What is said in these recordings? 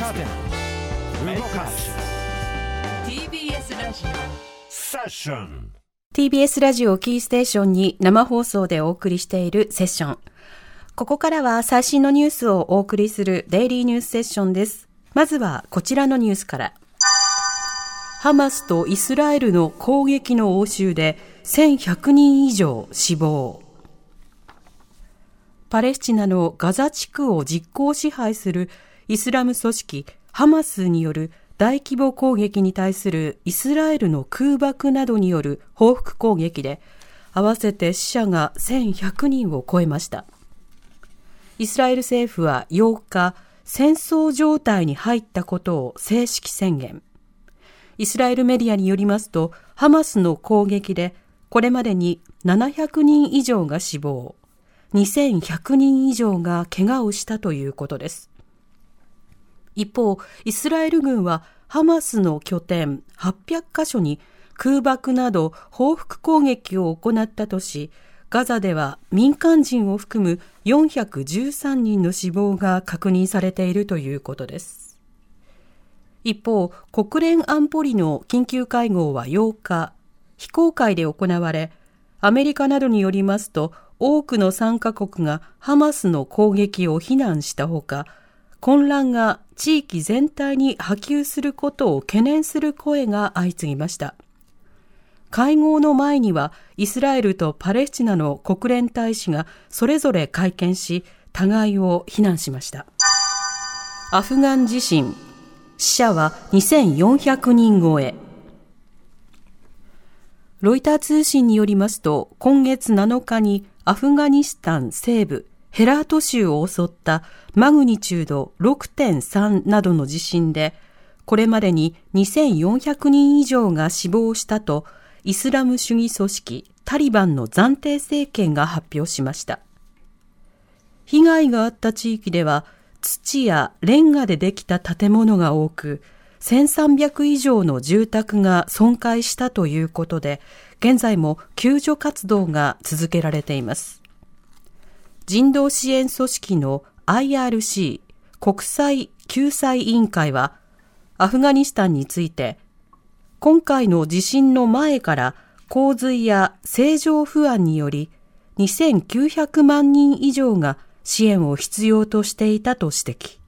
若手動かす TBS ラジセッション TBS ラジオキーステーションに生放送でお送りしているセッション。ここからは最新のニュースをお送りするデイリーニュースセッションです。まずはこちらのニュースから。ハマスとイスラエルの攻撃の応酬で1100人以上死亡。パレスチナのガザ地区を実効支配するイスラム組織ハマスによる大規模攻撃に対するイスラエルの空爆などによる報復攻撃で合わせて死者が1100人を超えました。イスラエル政府は8日、戦争状態に入ったことを正式宣言。イスラエルメディアによりますと、ハマスの攻撃でこれまでに700人以上が死亡、2100人以上が怪我をしたということです。一方、イスラエル軍はハマスの拠点800カ所に空爆など報復攻撃を行ったとし、ガザでは民間人を含む413人の死亡が確認されているということです。一方、国連安保理の緊急会合は8日、非公開で行われ、アメリカなどによりますと、多くの参加国がハマスの攻撃を非難したほか、混乱が地域全体に波及することを懸念する声が相次ぎました。会合の前にはイスラエルとパレスチナの国連大使がそれぞれ会見し、互いを非難しました。アフガン地震、死者は2400人超え。ロイター通信によりますと、今月7日にアフガニスタン西部ヘラート州を襲ったマグニチュード6.3などの地震で、これまでに2400人以上が死亡したと、イスラム主義組織タリバンの暫定政権が発表しました。被害があった地域では、土やレンガでできた建物が多く、1300以上の住宅が損壊したということで、現在も救助活動が続けられています。人道支援組織の IRC 国際救済委員会はアフガニスタンについて今回の地震の前から洪水や正常不安により2900万人以上が支援を必要としていたと指摘。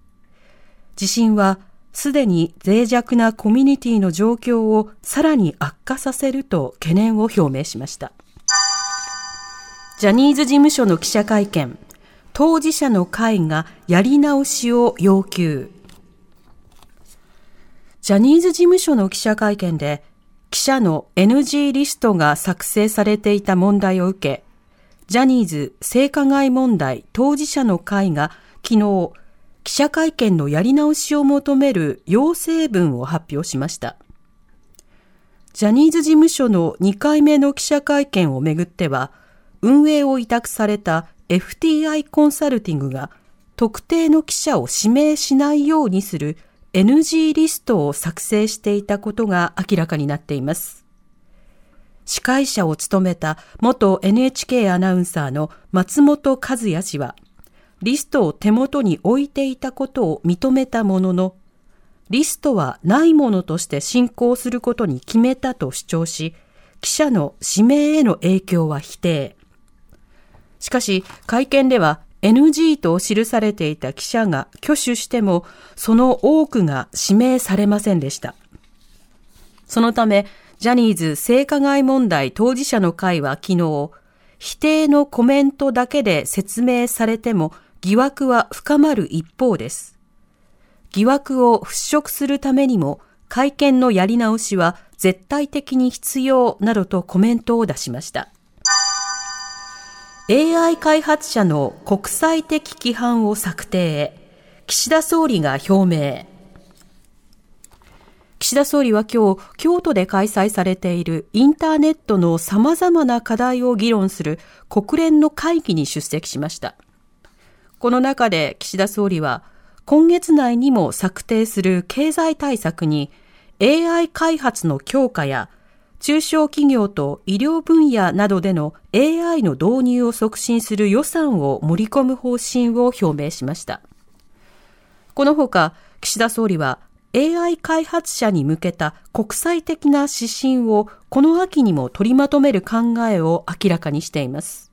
地震はすでに脆弱なコミュニティの状況をさらに悪化させると懸念を表明しました。ジャニーズ事務所の記者会見、当事者の会がやり直しを要求。ジャニーズ事務所の記者会見で、記者の NG リストが作成されていた問題を受け、ジャニーズ性加害問題当事者の会が昨日、記者会見のやり直しを求める要請文を発表しました。ジャニーズ事務所の2回目の記者会見をめぐっては、運営を委託された FTI コンサルティングが特定の記者を指名しないようにする NG リストを作成していたことが明らかになっています。司会者を務めた元 NHK アナウンサーの松本和也氏は、リストを手元に置いていたことを認めたものの、リストはないものとして進行することに決めたと主張し、記者の指名への影響は否定。しかし、会見では NG と記されていた記者が挙手しても、その多くが指名されませんでした。そのため、ジャニーズ性加害問題当事者の会は昨日、否定のコメントだけで説明されても疑惑は深まる一方です。疑惑を払拭するためにも会見のやり直しは絶対的に必要などとコメントを出しました。AI 開発者の国際的規範を策定へ、岸田総理が表明。岸田総理は今日、京都で開催されているインターネットの様々な課題を議論する国連の会議に出席しました。この中で岸田総理は、今月内にも策定する経済対策に AI 開発の強化や中小企業と医療分野などでの AI の導入を促進する予算を盛り込む方針を表明しました。このほか、岸田総理は AI 開発者に向けた国際的な指針をこの秋にも取りまとめる考えを明らかにしています。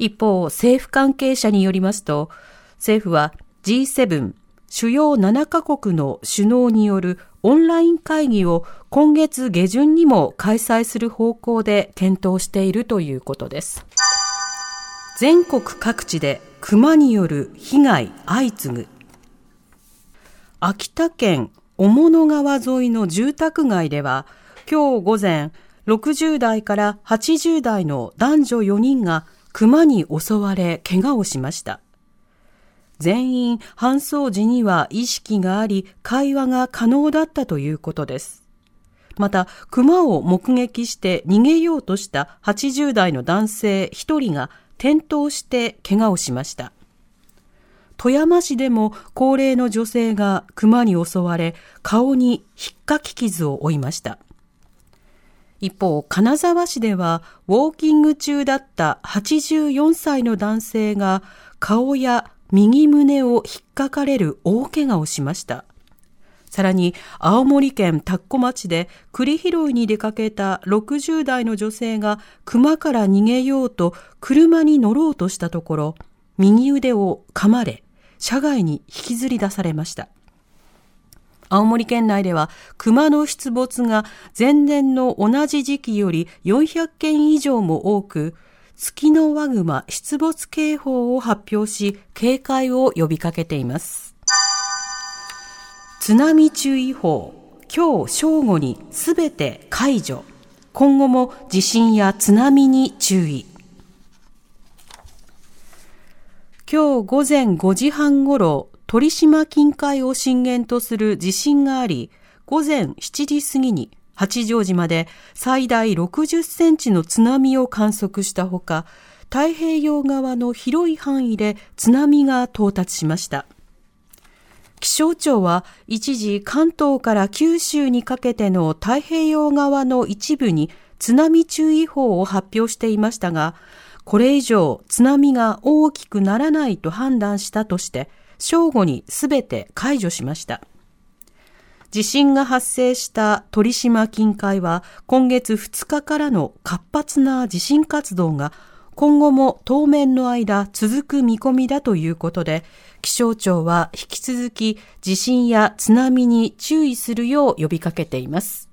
一方、政府関係者によりますと、政府は G7 主要7カ国の首脳によるオンライン会議を今月下旬にも開催する方向で検討しているということです。全国各地で熊による被害相次ぐ。秋田県雄物川沿いの住宅街では、今日午前、60代から80代の男女4人が熊に襲われ怪我をしました。全員搬送時には意識があり、会話が可能だったということです。また、熊を目撃して逃げようとした80代の男性1人が転倒して怪我をしました。富山市でも高齢の女性が熊に襲われ、顔にひっかき傷を負いました。一方、金沢市では、ウォーキング中だった84歳の男性が、顔や右胸を引っかかれる大怪我をしました。さらに、青森県田子町で栗拾いに出かけた60代の女性が熊から逃げようと車に乗ろうとしたところ、右腕を噛まれ、車外に引きずり出されました。青森県内では熊の出没が前年の同じ時期より400件以上も多く、月のワグマ出没警報を発表し、警戒を呼びかけています。津波注意報、今日正午にすべて解除。今後も地震や津波に注意。今日午前5時半ごろ、鳥島近海を震源とする地震があり、午前7時過ぎに八丈島で最大60センチの津波を観測したほか、太平洋側の広い範囲で津波が到達しました。気象庁は一時関東から九州にかけての太平洋側の一部に津波注意報を発表していましたが、これ以上津波が大きくならないと判断したとして、正午にすべて解除しました。地震が発生した鳥島近海は今月2日からの活発な地震活動が今後も当面の間続く見込みだということで、気象庁は引き続き地震や津波に注意するよう呼びかけています。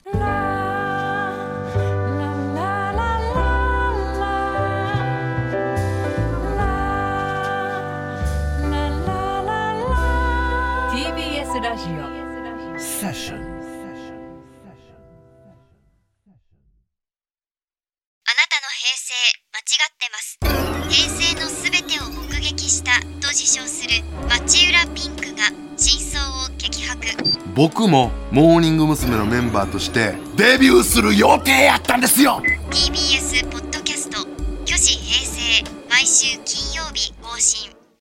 Session. あなたの平成間違ってます平成のすべてを目撃したと自称する町浦ピンクが真相を激白僕もモーニング娘。のメンバーとしてデビューする予定やったんですよ TBS ポッドキャスト「巨子平成」毎週金曜日更新